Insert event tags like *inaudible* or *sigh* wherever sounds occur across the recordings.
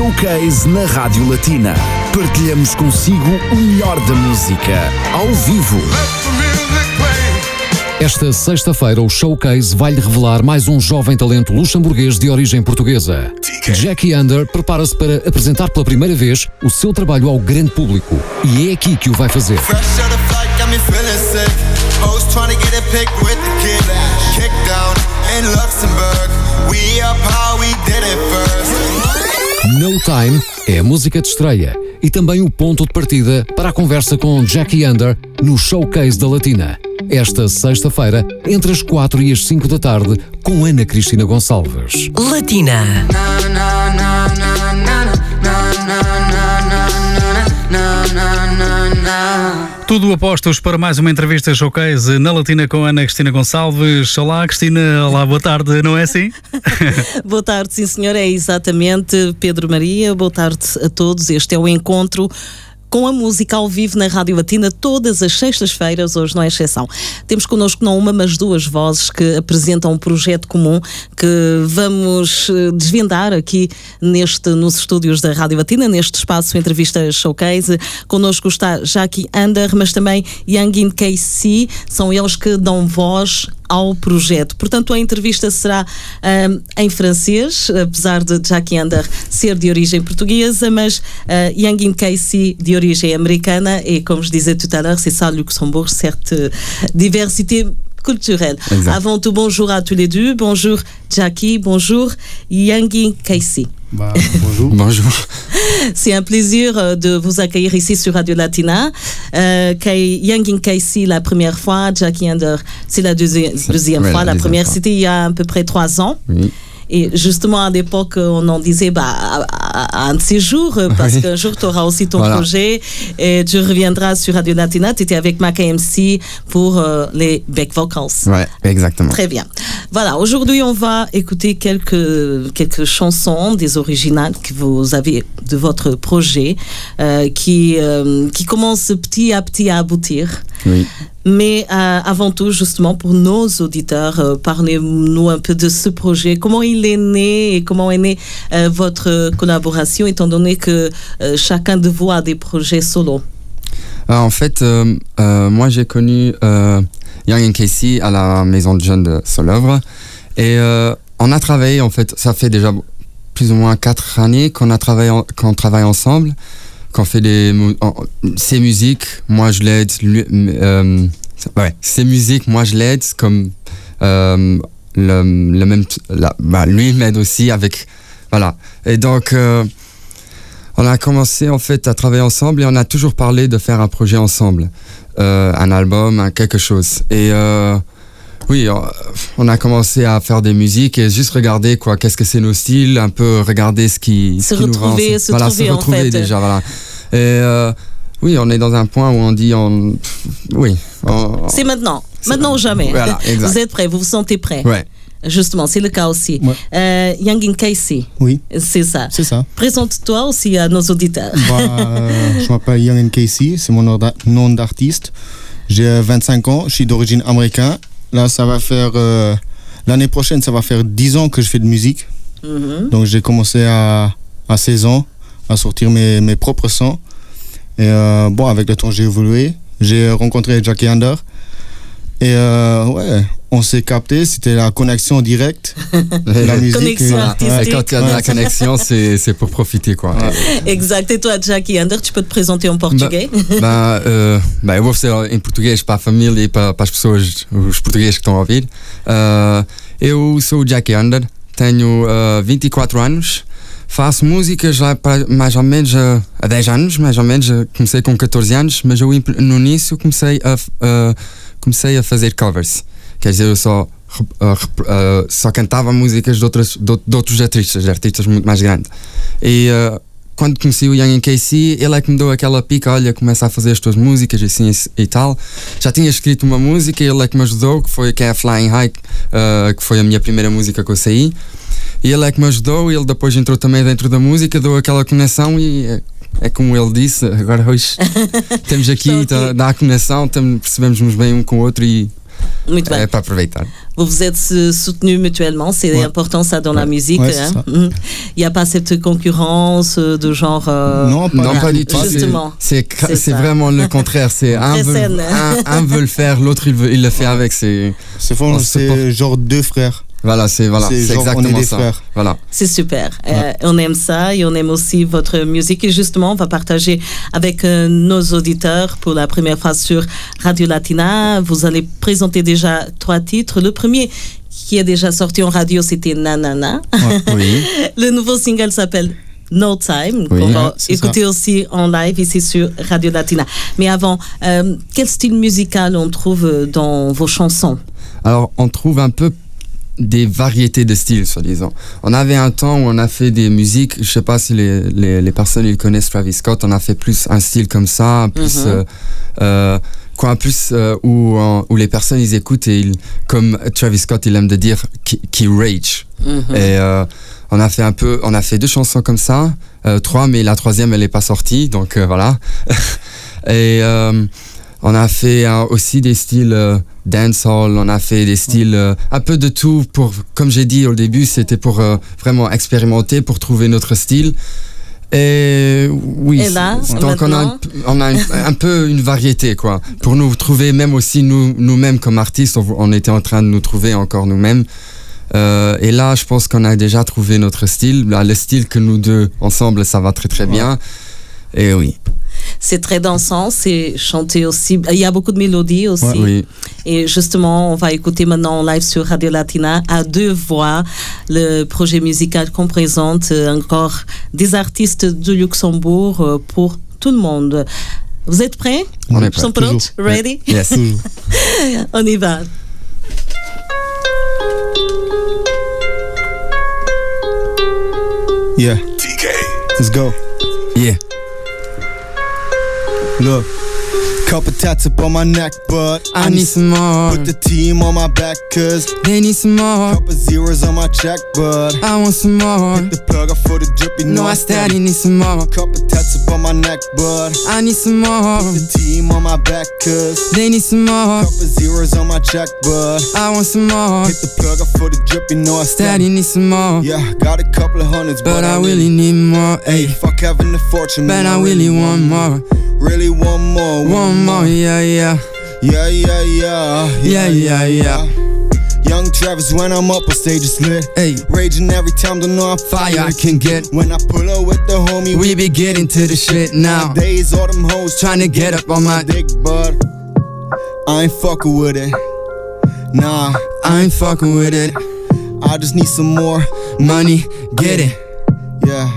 Showcase na Rádio Latina. Partilhamos consigo o melhor da música, ao vivo. Esta sexta-feira, o Showcase vai-lhe revelar mais um jovem talento luxemburguês de origem portuguesa. Jackie Under prepara-se para apresentar pela primeira vez o seu trabalho ao grande público. E é aqui que o vai fazer. No Time é a música de estreia e também o ponto de partida para a conversa com Jackie Under no Showcase da Latina. Esta sexta-feira, entre as 4 e as 5 da tarde, com Ana Cristina Gonçalves. Latina. Tudo apostos para mais uma entrevista showcase na Latina com Ana Cristina Gonçalves. Olá, Cristina. Olá, boa tarde, não é assim? *laughs* boa tarde, sim, senhor. É exatamente Pedro Maria. Boa tarde a todos. Este é o encontro com a música ao vivo na Rádio Latina todas as sextas-feiras, hoje não é exceção. Temos connosco não uma, mas duas vozes que apresentam um projeto comum que vamos eh, desvendar aqui neste, nos estúdios da Rádio Latina, neste espaço Entrevista Showcase. Connosco está Jackie Under, mas também Yangin KC, são eles que dão voz ao projeto. Portanto, a entrevista será um, em francês, apesar de Jackie Under ser de origem portuguesa, mas uh, Yangin Casey de origem americana et comme je disais tout à l'heure, c'est ça Luxembourg, certes, diversité culturelle. Exact. Avant tout, bonjour à tous les deux. Bonjour Jackie, bonjour Yangin Casey. Bah, bonjour. bonjour. *laughs* C'est un plaisir euh, de vous accueillir ici sur Radio Latina. Euh, Yangin Casey la première fois, Jackie Under c'est la deuxième, deuxième fois. La, la première c'était il y a à peu près trois ans. Oui. Et justement, à l'époque, on en disait, bah, à, un de ces jours, parce qu'un jour, tu auras aussi ton voilà. projet et tu reviendras sur Radio Latina. Tu étais avec Mac MC pour euh, les back vocals. Ouais, exactement. Très bien. Voilà, aujourd'hui, on va écouter quelques, quelques chansons, des originales que vous avez de votre projet, euh, qui, euh, qui commencent petit à petit à aboutir. Oui. Mais euh, avant tout, justement, pour nos auditeurs, euh, parlez-nous un peu de ce projet. Comment il est né et comment est née euh, votre collaboration, étant donné que chacun de vous a des projets solo ah, En fait, moi, j'ai connu Young Casey à la maison de jeunes de Solœuvre. Et on a travaillé, en fait, ça fait déjà plus ou moins quatre années qu'on a travaillé, qu'on travaille ensemble qu'on fait des ses musiques moi je l'aide euh, ouais ses musiques moi je l'aide comme euh, le, le, même la, bah, lui m'aide aussi avec voilà et donc euh, on a commencé en fait à travailler ensemble et on a toujours parlé de faire un projet ensemble euh, un album un quelque chose et euh, oui, on a commencé à faire des musiques et juste regarder quoi, qu'est-ce que c'est nos styles, un peu regarder ce qui, se ce qui retrouver, nous se voilà, trouver se retrouver en fait. déjà, voilà. Et oui, on est dans un point où on dit, on, oui. on- C'est maintenant. Maintenant ou jamais. Voilà, exact. Vous êtes prêts, vous vous sentez prêts. Ouais. Justement, c'est le cas aussi. Ouais. Euh, Yangin Casey, Oui, c'est ça. c'est ça. Présente-toi aussi à nos auditeurs. Bah, euh, je m'appelle Young Casey, c'est mon nom d'a- nom d'artiste. J'ai euh, 25 ans, je suis d'origine américaine. Là, ça va faire. euh, L'année prochaine, ça va faire 10 ans que je fais de musique. Mhm. Donc, j'ai commencé à, à 16 ans à sortir mes, mes propres sons. Et euh, bon, avec le temps, j'ai évolué. J'ai rencontré Jackie Under. Et euh, ouais, on s'est capté, c'était la connexion directe. *laughs* la musique. Connexion euh, artistique. ouais. Quand il y a de la connexion, c'est pour profiter, quoi. *laughs* Exact. Et toi, Jackie Under, tu peux te présenter en portugais? Bah, uh, bem, eu vou ser em português para a família e para, para as pessoas, os portugueses que estão a ouvir. Uh, eu sou o Jackie Under, tenho uh, 24 anos, faço música já para mais ou menos uh, há 10 anos, mais ou menos. uh, Comecei com 14 anos, mas eu no início comecei a, uh, comecei a fazer covers. Quer dizer, eu só, uh, uh, só cantava músicas de, outras, de, de outros artistas, de artistas muito mais grandes. E uh, quando conheci o Young KC, ele é que me deu aquela pica, olha, começa a fazer as tuas músicas e assim e tal. Já tinha escrito uma música, ele é que me ajudou, que foi que é a Flying High, uh, que foi a minha primeira música que eu saí. E ele é que me ajudou, e ele depois entrou também dentro da música, deu aquela conexão e é, é como ele disse, agora hoje *laughs* temos aqui, Estou aqui. tá- dá a conexão, tam- percebemos-nos bem um com o outro e Muito bem. É para aproveitar. Vous vous êtes euh, soutenus mutuellement, c'est Ouais. important ça dans la musique. Ouais, c'est hein. ça. Mhm. Il n'y a pas cette concurrence euh, de genre. euh, Non, pas, Non, pas du tout. c'est- Justement. C'est vraiment le contraire. C'est un, un, un veut le faire, l'autre il, veut- il le fait avec. C'est genre deux frères. Voilà, c'est voilà, C'est exactement ça. frères. Voilà. C'est super. Euh, on aime ça et on aime aussi votre musique. Et justement, on va partager avec euh, nos auditeurs pour la première fois sur Radio Latina. Vous allez présenter déjà trois titres. Le premier qui est déjà sorti en radio, c'était Nanana. Oui. *laughs* Le nouveau single s'appelle No Time, Oui. qu'on va Ouais, écouter aussi en live ici sur Radio Latina. Mais avant, euh, quel style musical on trouve dans vos chansons? Alors, on trouve un peu des variétés de styles, soi-disant. On avait un temps où on a fait des musiques, je sais pas si les, les, les personnes ils connaissent Travis Scott, on a fait plus un style comme ça, plus euh, euh, quoi, plus euh, où, où les personnes ils écoutent et ils, comme Travis Scott il aime de dire, qui, qui rage. Mhm. Et euh, on a fait un peu, on a fait deux chansons comme ça, trois, mais la troisième elle est pas sortie, donc voilà. *laughs* Et on a fait aussi des styles dancehall, on a fait des styles euh, un peu de tout pour, comme j'ai dit au début, c'était pour euh, vraiment expérimenter, pour trouver notre style. Et oui, Et là, c'est- donc on a, on a une- *laughs* un peu une variété quoi. Pour nous trouver, même aussi nous nous-mêmes comme artistes, on, on était en train de nous trouver encore nous-mêmes. Euh, et là, je pense qu'on a déjà trouvé notre style. Là, le style que nous deux ensemble, ça va très très bien. Et oui, C'est très dansant, c'est chanté aussi. Il y a beaucoup de mélodies aussi. oui. Et justement, on va écouter maintenant en live sur Radio Latina à deux voix le projet musical qu'on présente euh, encore des artistes du Luxembourg euh, pour tout le monde. Vous êtes prêts? On est prêts, Sont prontos? Ready? Yes. *laughs* On y va. Yeah. Let's go. Yeah. Look. Couple tats up on my neck, but I need some more. Put the team on my back, cause They need some more. couple zeros on my check, but I want some more. Hit the plug up for the drip, you know No, I steady need some more. Couple tats up on my neck, but I need some more. Put the team on my back, cause They need some more. couple zeros on my check, but I want some more. hit the plug up for the drip, you know I Steady need some more. Yeah, got a couple of hundreds, But I really need more. Hey, Ayy. fuck having the fortune, But man, I really want more. Really want more, One more. Yeah, yeah. Yeah, yeah, yeah, Yeah, yeah, yeah. Young Travis, when I'm up on stage, it's lit. Hey. Raging every time, don't know how Fire I can get. When I pull up with the homie, We be getting to the shit now. days, all them hoes Tryna get up on my dick, but I ain't fucking with it. Nah, I ain't fucking with it. I just need some more. Money, get it. Yeah,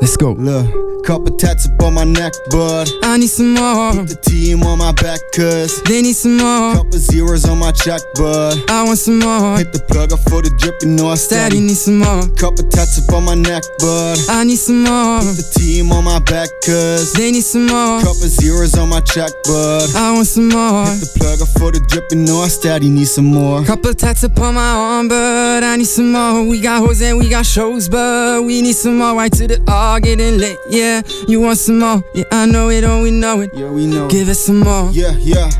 Let's go. look, couple tats up on my neck, but I need some more. the team on my back, cause They need some more. couple zeros on my check, but I want some more. hit the plug up for the drip, you know I Steady need some more. Couple tats up on my neck, but I need some more. the team on my back, cause They need some more. couple zeros on my check, but I want some more. Hit the plug up for the drip, you know I steady need some more. Couple tats upon my arm, but I need some more. We got hoes and we got shows, but we need some more. Right to the all getting lit, yeah. You want some more? Yeah, I know it, oh, we know it. Yeah, we know. Give it some more. Yeah, yeah.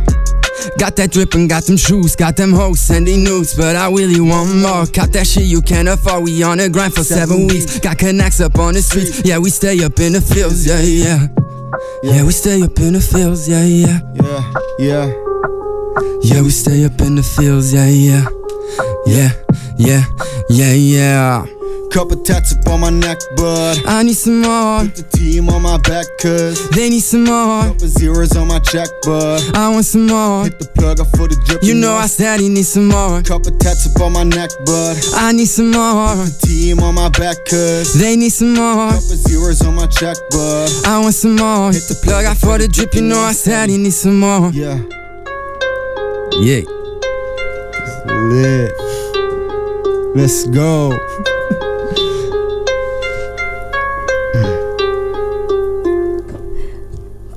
Got that drip and got them shoes, got them hoes sending news, but I really want more. Cop that shit you can't afford. We on the grind for seven weeks. Got connects up on the streets. Yeah, we stay up in the fields. Yeah, yeah. Yeah, we stay up in the fields. Yeah, yeah. Yeah, yeah. Yeah, we stay up in the fields. Yeah, yeah. Yeah, yeah, yeah, yeah. Couple tats up on my neck, but I need some more. Put the team on my back, cause They need some more. couple zeros on my check, but I want some more. hit the plug up for the drip. You know I said he need some more. Couple tats up on my neck, but I need some more. team on my back, cause They need some more. couple zeros on my check, but I want some more. Hit the plug out for the drip. You know I said he need some more. yeah, Yeah. lit. Let's go.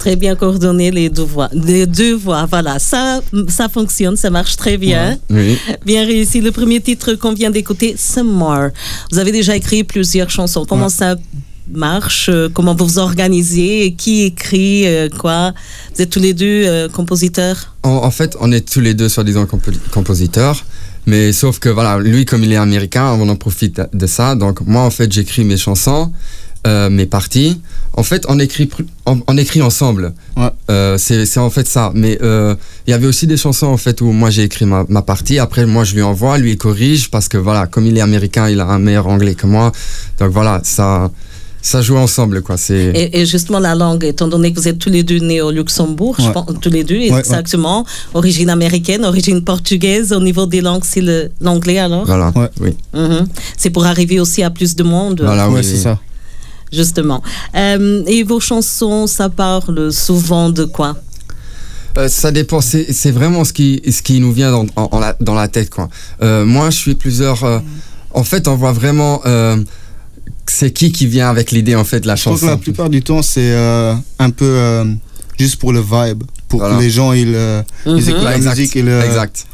Très bien coordonné les deux voix. Les deux voix, voilà. Ça, ça fonctionne, ça marche très bien. Oui. Bien réussi. Le premier titre qu'on vient d'écouter, Some More. Vous avez déjà écrit plusieurs chansons. Comment ça marche? Comment vous vous organisez? Qui écrit quoi? Vous êtes tous les deux compositeurs? En, fait, on est tous les deux soi-disant compositeurs. Mais sauf que voilà, lui, comme il est américain, on en profite de ça. Donc moi, en fait, j'écris mes chansons. Euh, mes parties. En fait, on écrit, on, écrit ensemble. Euh, c'est en fait ça. Mais euh, il y avait aussi des chansons en fait où moi j'ai écrit ma, ma, partie. Après, moi je lui envoie, lui il corrige parce que voilà, comme il est américain, il a un meilleur anglais que moi. Donc voilà, ça. Ça joue ensemble, quoi. Et, et, justement, la langue, étant donné que vous êtes tous les deux nés au Luxembourg, je pense, tous les deux, exactement, origine américaine, origine portugaise, au niveau des langues, c'est l'anglais alors? Voilà, oui. Mhm. C'est pour arriver aussi à plus de monde. Voilà, oui, c'est ça justement. Euh, et vos chansons, ça parle souvent de quoi? Euh, ça dépend, c'est vraiment ce qui, ce qui nous vient dans, la, dans la tête. Quoi. Euh, moi, je suis plusieurs. en fait, on voit vraiment c'est qui qui vient avec l'idée en fait de la chanson. Je que la plupart du temps, c'est un peu juste pour le vibe, pour que les gens ils, ils écoutent la musique. exact.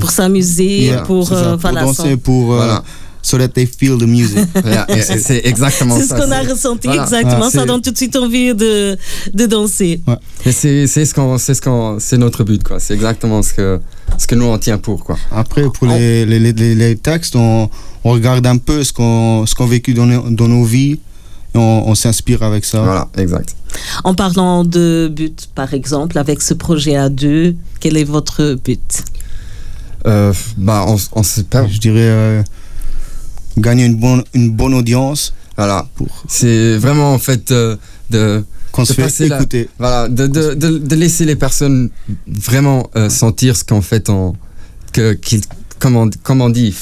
pour s'amuser, pour, pour, danser, pour. Voilà so that they feel the music. *laughs* c'est exactement ça. C'est ce qu'on a ressenti, exactement. ça donne tout de suite envie de, de danser. C'est ce qu'on, c'est ce qu'on, c'est notre but, quoi. C'est exactement ce que, ce que nous on tient pour, quoi. Après, pour les, les, les, les, textes, on, on, regarde un peu ce qu'on, ce qu'on a vécu dans nos, dans nos vies. Et on, on s'inspire avec ça. Voilà, exact. En parlant de but, par exemple, avec ce projet à deux, quel est votre but? Euh, bah, on, on sait pas. Je dirais euh, gagner une bonne, une bonne audience. Voilà. C'est vraiment en fait euh, de. Qu'on se fait écouter. voilà, de, de, de, laisser les personnes vraiment euh, sentir ce qu'en fait on, que, qu'ils comme on, dit,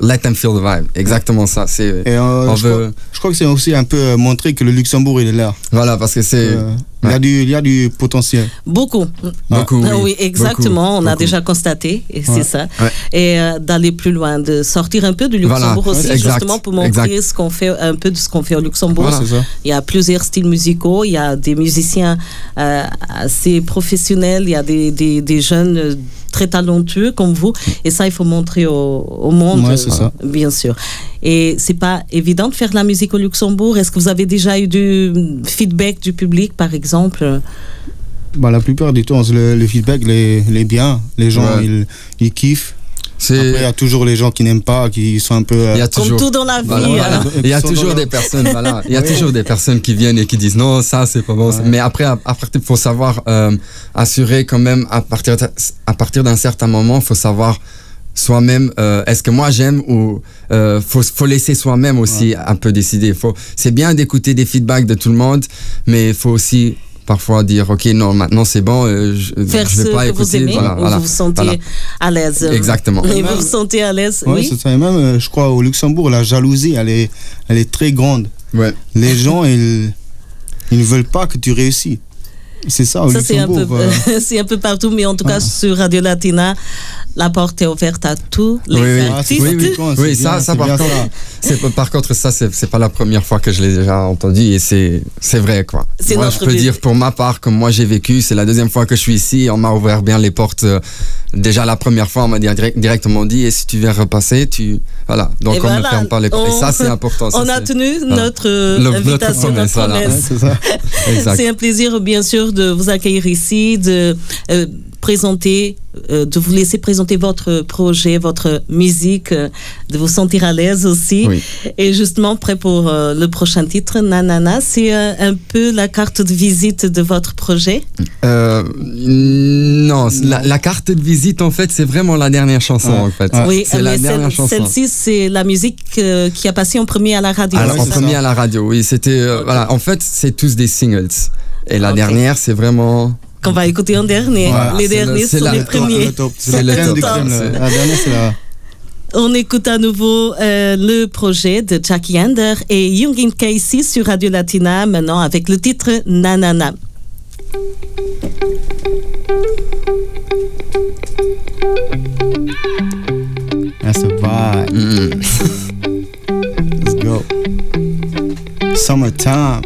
let them feel the vibe. Exactement ça. C'est, euh, je, crois, je, crois, que c'est aussi un peu euh, montrer que le Luxembourg, il est là. Voilà, parce que c'est. Euh, il, y a du, il y a du potentiel. Beaucoup. Beaucoup. Ah oui, exactement. on a déjà constaté, et c'est ça. Et d'aller plus loin, de sortir un peu du Luxembourg aussi, justement pour montrer ce qu'on fait, un peu de ce qu'on fait au Luxembourg. Il y a plusieurs styles musicaux, il y a des musiciens assez professionnels, il y a des, des, des jeunes très talentueux comme vous. Et ça, il faut montrer au, monde, bien sûr. Et c'est pas évident de faire de la musique au Luxembourg. Est-ce que vous avez déjà eu du feedback du public, par exemple? Bah, La plupart du temps, le, feedback est, bien. Les gens, ils, ils kiffent. Après, il y a toujours les gens qui n'aiment pas, qui sont un peu. Euh, Comme tout dans la vie. Hein. Il y a toujours des personnes, voilà. Il y a toujours des personnes qui viennent et qui disent non, ça c'est pas bon. Mais après, après, il faut savoir euh, assurer quand même à partir à partir d'un certain moment, il faut savoir soi-même. Euh, est-ce que moi j'aime ou euh, faut faut laisser soi-même aussi un peu décider. Faut c'est bien d'écouter des feedbacks de tout le monde, mais il faut aussi parfois dire ok non maintenant c'est bon euh, je, faire je vais pas écouter vous aimez, vous vous sentez à l'aise. Exactement. Et vous vous sentez à l'aise oui. c'est ça. Et même euh, je crois au Luxembourg la jalousie elle est elle est très grande. Ouais. les gens ils ils ne veulent pas que tu réussis c'est ça, au ça c'est un, peu, *laughs* c'est un peu partout, mais en tout cas sur Radio Latina, la porte est ouverte à tous les oui, artistes. Oui, oui, oui ça, ça, par, contre, ça. par contre, ça, c'est pas la première fois que je l'ai déjà entendu et c'est vrai, quoi. Moi, je peux dire pour ma part, comme moi j'ai vécu, c'est la deuxième fois que je suis ici, on m'a ouvert bien les portes. Euh, déjà la première fois, on m'a directement dit, et si tu viens repasser, tu. Voilà. Donc on ne ferme pas les portes. Et ça, c'est important. *laughs* on a tenu notre invitation, notre promesse. *laughs* c'est un plaisir, bien sûr, de vous accueillir ici, de euh, présenter, euh, de vous laisser présenter votre projet, votre musique, euh, de vous sentir à l'aise aussi. Et justement, prêt pour le prochain titre, Nanana, c'est un peu la carte de visite de votre projet? Non, la, carte de visite, en fait, c'est vraiment la dernière chanson, en fait. Oui, c'est la dernière chanson. Celle-ci, c'est la musique qui a passé en premier à la radio. Alors, en premier à la radio, oui. C'était, voilà, en fait, c'est tous des singles. Et la dernière, c'est vraiment. Qu'on va écouter en dernier. les derniers sont les premiers. C'est le. La dernière, c'est la. On écoute à nouveau euh, le projet de Jackie Ander et Youngin Casey sur Radio Latina, maintenant avec le titre Nanana. That's a vibe. Mm. Let's go. Summertime.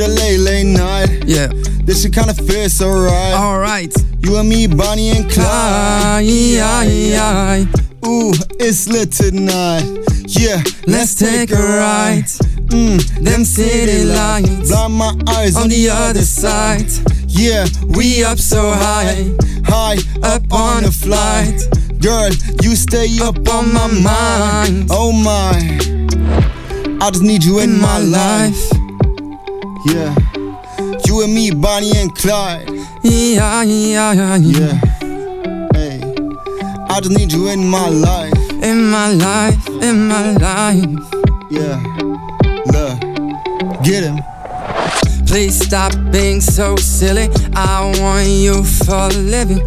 the late, late night. Yeah. This shit kinda feels so right. Alright. You and me, Bonnie and Clyde. Clyde. Ooh, it's lit tonight. Yeah, let's take a ride. Mm, them city lights. Blind my eyes on the other side. Yeah, we up so high. High up on the flight. Girl, you stay up on my mind. Oh my. I just need you in, in my, my life. Yeah. You and me, Bonnie and Clyde. Yeah, yeah, yeah, yeah. Hey. I just need you in my life. In my life, in my life. Yeah. Look. Get him. Please stop being so silly. I want you for a living.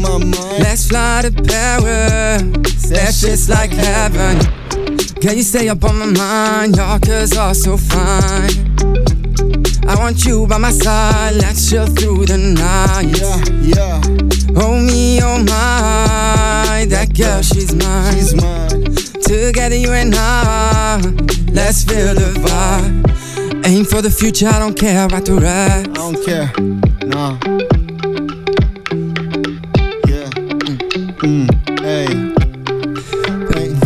my mind. Let's fly to Paris. That shit's like heaven. Can you stay up on my mind? Y'all cause are so fine. I want you by my side. Let's chill through the night. Yeah, yeah. Oh me, oh my. That girl, she's mine. She's mine. Together, you and I. Let's feel the vibe. Aim for the future, I don't care about the rest. I don't care. Nah.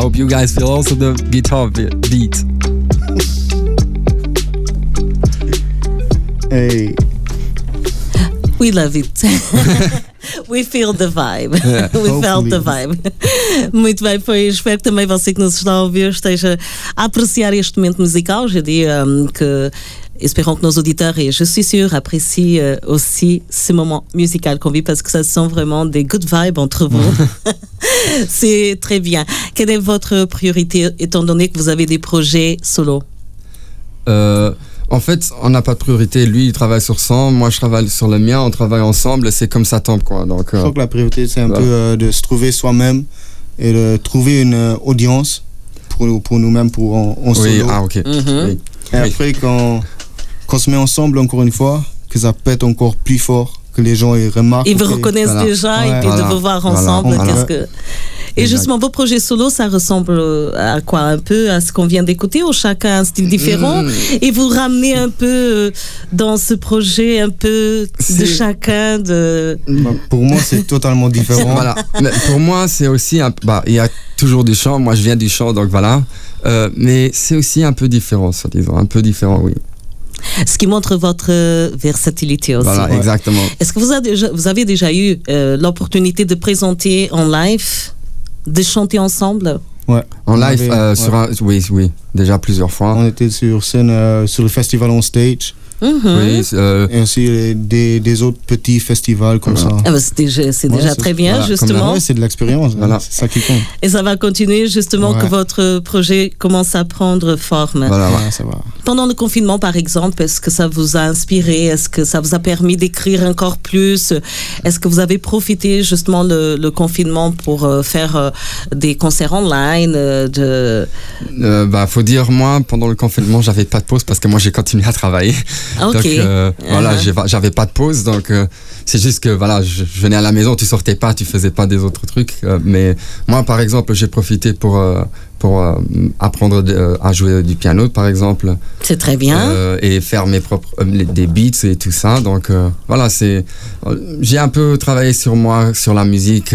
I hope you guys feel also the guitar be- beat. Hey. We love it. *laughs* We feel the vibe. *laughs* We felt the vibe. Muito bem, pois espero que também você que nos está a ouvir esteja a apreciar este momento musical. Je dis euh, que espérons que nos auditeurs et je suis sûre apprécient euh, aussi ce moment musical qu'on vit parce que ça sent vraiment des good vibes entre vous. *laughs* *laughs* C'est très bien. Quelle est votre priorité étant donné que vous avez des projets solo? Euh, en fait, on n'a pas de priorité. Lui, il travaille sur son, moi, je travaille sur le mien. On travaille ensemble et c'est comme ça tombe, quoi. Donc, Je euh, crois que la priorité, c'est un Voilà. peu euh, de se trouver soi-même et de trouver une euh, audience pour, nous- pour nous-mêmes, pour en, en oui, solo. ah, ok. Mhm. Oui. Et oui. après, quand, quand on se met ensemble, encore une fois, que ça pète encore plus fort, que les gens ils remarquent. Ils vous reconnaissent voilà. déjà et Ouais. puis Voilà. de vous voir ensemble. Voilà. qu'est-ce que... Et Exact. justement, vos projets solo, ça ressemble à quoi Un peu à ce qu'on vient d'écouter ou chacun a un style différent Mm. Et vous ramenez un peu euh, dans ce projet un peu de chacun de... Bah, pour moi, c'est totalement différent. Voilà. Mais pour moi, c'est aussi un bah, il y a toujours du chant. Moi, je viens du chant, donc voilà. Euh, mais c'est aussi un peu différent, ça disons, un peu différent, oui. Ce qui montre votre euh, versatilité aussi. Voilà, exactement. Est-ce que vous avez déjà, vous avez déjà eu euh, l'opportunité de présenter en live, de chanter ensemble? Ouais. En On live, avait- euh, ouais. sur un, oui, oui, déjà plusieurs fois. On était sur scène, euh, sur le festival on stage, Mhm. Oui, euh, et aussi les- des, des autres petits festivals comme Voilà. ça. Ah bah, c'est déjà, c'est Ouais, déjà c'est- très bien, voilà, justement. C'est de l'expérience, Voilà. c'est ça qui compte. Et ça va continuer justement Ouais. que votre projet commence à prendre forme. voilà. Ouais, ça va. Pendant le confinement, par exemple, est-ce que ça vous a inspiré? Est-ce que ça vous a permis d'écrire encore plus? Est-ce que vous avez profité justement le, le confinement pour euh, faire euh, des concerts online euh, de... Euh, bah, faut dire, moi, pendant le confinement, j'avais pas de pause parce que moi, j'ai continué à travailler. Donc voilà, uh-huh. j'avais pas de pause, donc c'est juste que voilà, je, venais à la maison, tu sortais pas, tu faisais pas des autres trucs. mais moi, par exemple, j'ai profité pour pour euh, apprendre euh, à jouer du piano, par exemple. C'est très bien. Euh, et faire mes propres des beats et tout ça. Donc voilà, c'est j'ai un peu travaillé sur moi, sur la musique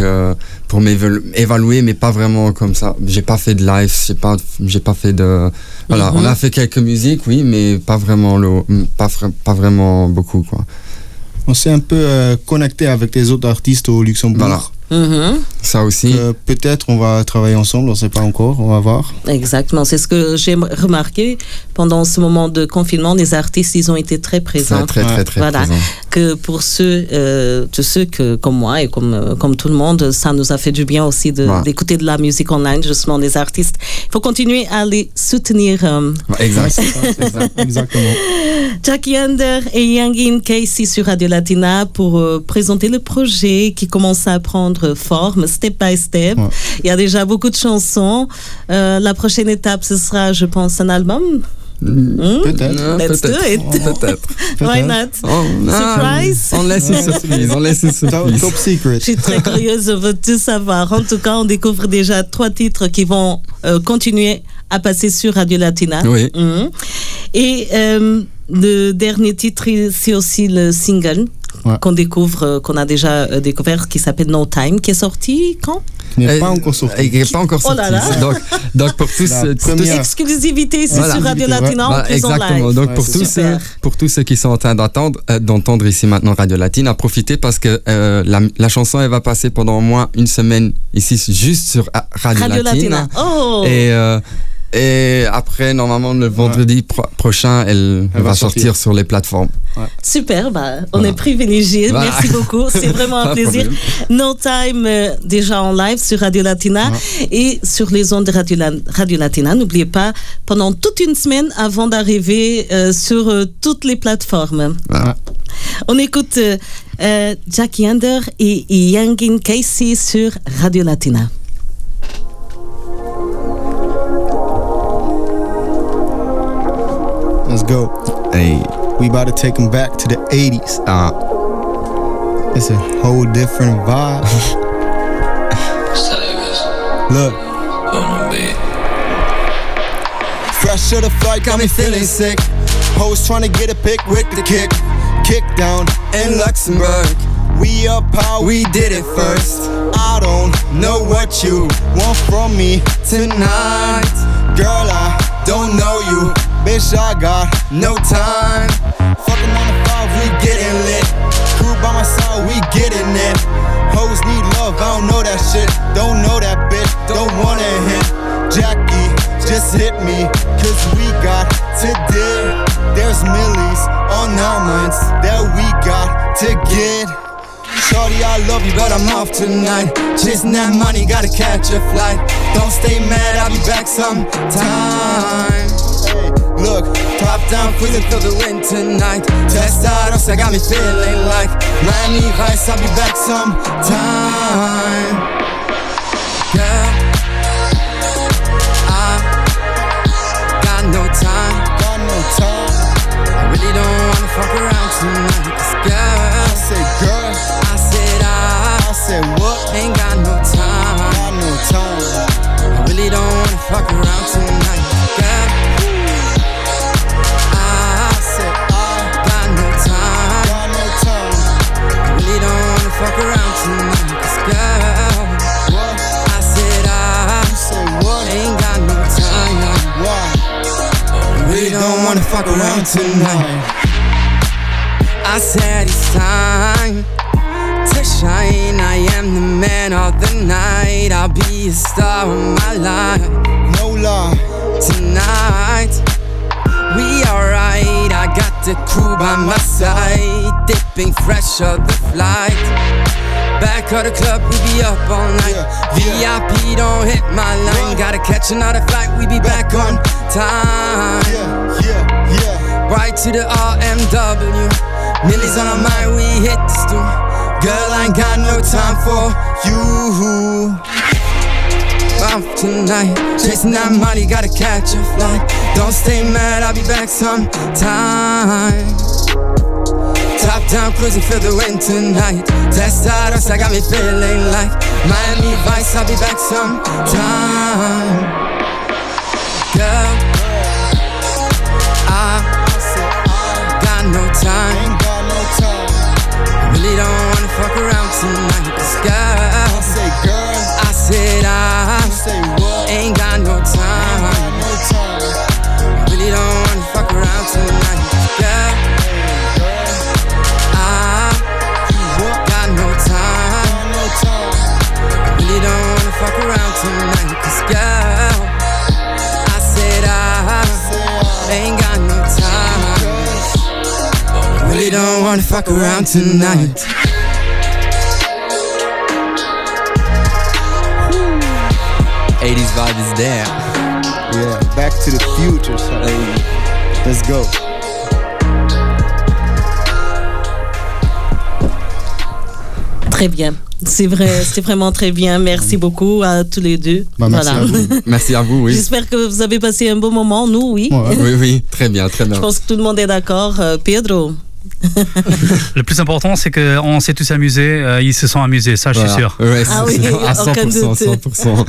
pour m'évaluer, mais pas vraiment comme ça. J'ai pas fait de live, j'ai pas j'ai pas fait de voilà. On a fait quelques musiques, oui, mais pas vraiment le, pas pas vraiment beaucoup quoi. On s'est un peu connecté avec les autres artistes au Luxembourg. Voilà. Mhm. Ça aussi. Peut-être on va travailler ensemble, on ne sait pas encore, on va voir. Exactement, c'est ce que j'ai remarqué pendant ce moment de confinement. Les artistes, ils ont été très présents. Très, très, très, voilà. Que pour ceux, euh, de ceux que, comme moi et comme, euh, comme tout le monde, ça nous a fait du bien aussi d'écouter de, la musique online, justement, des artistes. Il faut continuer à les soutenir. Euh. Exact. *laughs* Exactement. Jackie Under et Yangin Casey sur Radio Latina pour présenter le projet qui commence à prendre forme, step by step. Il y a déjà beaucoup de chansons. Euh, la prochaine étape, ce sera, je pense, un album. Hmm? Peut-être. Let's peut do it. Peut-être. *laughs* Why not? Oh, surprise? On laisse une surprise. On laisse une surprise. Top, secret. Je suis très curieuse de tout savoir. En tout cas, on découvre déjà trois titres qui vont euh, continuer à passer sur Radio Latina. Oui. Hmm. Et euh, le dernier titre, c'est aussi le single qu'on découvre, euh, qu'on a déjà euh, découvert, qui s'appelle No Time, qui est sorti quand? Il n'est pas encore sorti. Il n'est pas encore sorti. Donc, donc, pour tous, toute exclusivité ici sur Radio Latina voilà, Exactement. Donc pour tous, pour tous ceux qui sont en train d'entendre, d'entendre ici maintenant Radio Latina, profitez parce que la, la, chanson elle va passer pendant au moins une semaine ici juste sur Radio, Radio Latina. Oh. Et et après, normalement, le vendredi prochain, elle, va, sortir. sur les plateformes. Super, bah, on est privilégiés. Merci beaucoup. C'est vraiment un *laughs* plaisir. No Time, euh, déjà en live sur Radio Latina et sur les ondes de Radio, Latina. N'oubliez pas, pendant toute une semaine avant d'arriver euh, sur euh, toutes les plateformes. On écoute Jackie Under et Yangin Casey sur Radio Latina. Let's go. Hey, we about to take them back to the 80s. Uh, it's a whole different vibe. *laughs* Look. Fresh to the flight, got me feeling sick. Hoes trying to get a pic with the kick. Kick down in Luxembourg. We up how we did it first. I don't know what you want from me tonight. Girl, I don't know you Bitch, I got no time. Fucking on the five, we getting lit. Crew by my side, we getting it. Hoes need love, I don't know that shit. Don't know that bitch, don't wanna hit. Jackie, just hit me, cause we got to deal. There's millies on our minds that we got to get. Shorty, I love you, but I'm off tonight. Chasing that money, gotta catch a flight. Don't stay mad, I'll be back sometime. Look, top down, freezing, feel the wind tonight. Testados, I got me feeling like Miami Vice. I'll be back sometime. The crew by my side, dipping fresh off the flight. Back of the club, we be up all night. Yeah, VIP don't hit my line. Gotta catch another flight, we be back on time. Yeah, yeah, Right to the RMW. Millies on our mind, we hit the stool. Girl, I ain't got no time for you. Off tonight. Chasing that money, gotta catch a flight. Don't stay mad, I'll be back sometime. Top down, cruising, feel the wind tonight. Testados, I got me feeling like Miami Vice. I'll be back sometime. Girl, I got no time. Really don't wanna fuck around tonight. Girl, Say girl, I said I fuck around tonight. 80s vibe is there. Yeah, back to the future. So. Let's go. Très bien. C'est vrai, *laughs* c'est vraiment très bien. Merci beaucoup à tous les deux. Bah, merci à vous. *laughs* Merci à vous, oui. J'espère que vous avez passé un bon moment. Nous, oui. Ouais. Oui, oui, très bien, très bien. Je pense que tout le monde est d'accord. Euh, Pedro, Le plus important, c'est qu'on s'est tous amusés. euh, ils se sont amusés, ça, je suis sûr. Ouais, Ah oui, *laughs* à aucun 100%, doute. 100%.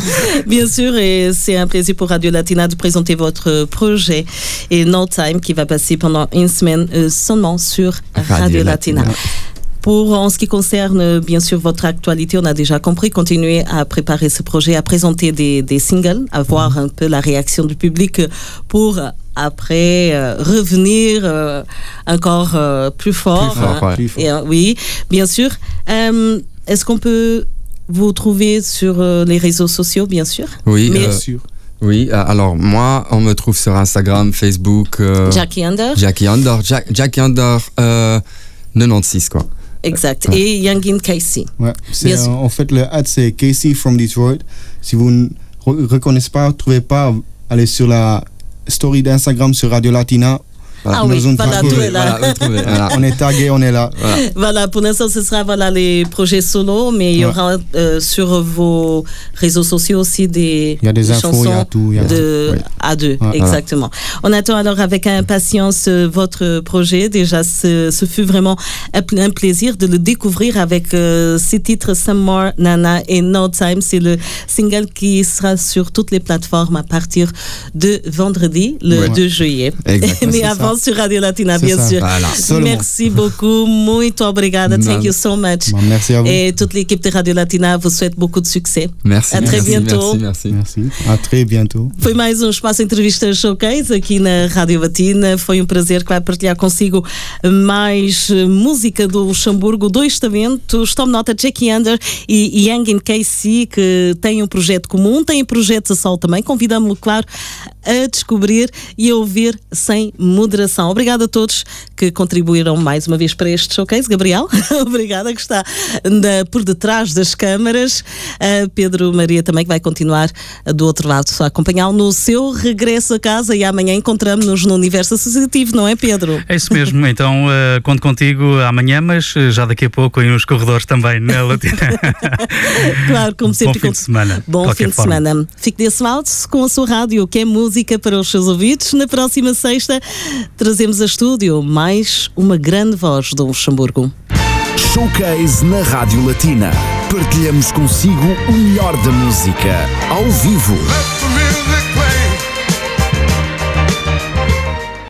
bien sûr, et c'est un plaisir pour Radio Latina de présenter votre projet et No Time qui va passer pendant une semaine euh, seulement sur Radio, Radio Latina. Latina. Pour en ce qui concerne bien sûr votre actualité, on a déjà compris, continuez à préparer ce projet, à présenter des, des singles, à voir un peu la réaction du public pour après euh, revenir euh, encore euh, plus fort. Plus fort, hein. ouais. Plus fort. Et, euh, oui, bien sûr. Euh, Est-ce qu'on peut vous trouver sur euh, les réseaux sociaux, bien sûr? Oui, euh, Bien sûr. oui. Alors moi, on me trouve sur Instagram, Facebook, euh, Jackie Under, Jackie Under, Jack, Jackie Under euh, 96 quoi. exact. ouais. Et Youngin Casey. Ouais. Bien sûr. euh, en fait, le ad, c'est Casey from Detroit. Si vous ne re- reconnaissez pas, trouvez pas, allez sur la story d'Instagram sur Radio Latina. Ah oui, voilà, tout *laughs* est là. Voilà, voilà. On est tagué, on est là. Voilà, pour l'instant, ce sera voilà, les projets solo, mais il y Ouais. aura euh, sur vos réseaux sociaux aussi des, Il y a des infos, il y a chansons tout. il y a- de Oui. à deux, Ouais, exactement. On attend alors avec impatience euh, votre projet. Déjà, ce, ce fut vraiment un, pl- un plaisir de le découvrir avec euh, ces titres Some More, Nana et No Time. C'est le single qui sera sur toutes les plateformes à partir de vendredi, le Ouais. 2 juillet. Exactement, *laughs* Mais avant sur Radio Latina, bien ça. sûr. Voilà. Merci beaucoup. Muito obrigada. Thank you so much. Bon, merci à vous. Et toute l'équipe de Radio Latina vous souhaite beaucoup de succès. Merci. À très merci, bientôt. Merci, merci. Merci. À très bientôt. Foi mais um espaço entrevista showcase aqui na Rádio Latina. Foi um prazer que vai partilhar consigo mais música do Luxemburgo, dois talentos, tome nota Jackie Under e Yang in KC, que têm um projeto comum, têm projetos a sol também. Convidamos-lo, claro, a descobrir e a ouvir sem moderação. Obrigada a todos que contribuíram mais uma vez para este showcase. Gabriel, *laughs* obrigada, que está na- por detrás das câmaras. A Pedro Maria também, que vai continuar do outro lado a acompanhá-lo no seu regresso a casa e amanhã encontramos-nos no Universo Associativo, não é, Pedro? É isso mesmo, *laughs* então eh, conto contigo amanhã, mas eh, já daqui a pouco aí nos corredores também na Latina. *laughs* Claro, como sempre. Bom fim de semana. Bom fim de forma. semana. Fique desse lado com a sua rádio, que é música para os seus ouvidos. Na próxima sexta, trazemos a estúdio mais uma grande voz do Luxemburgo. Showcase na Rádio Latina. Partilhamos consigo o melhor da música, ao vivo. Let the music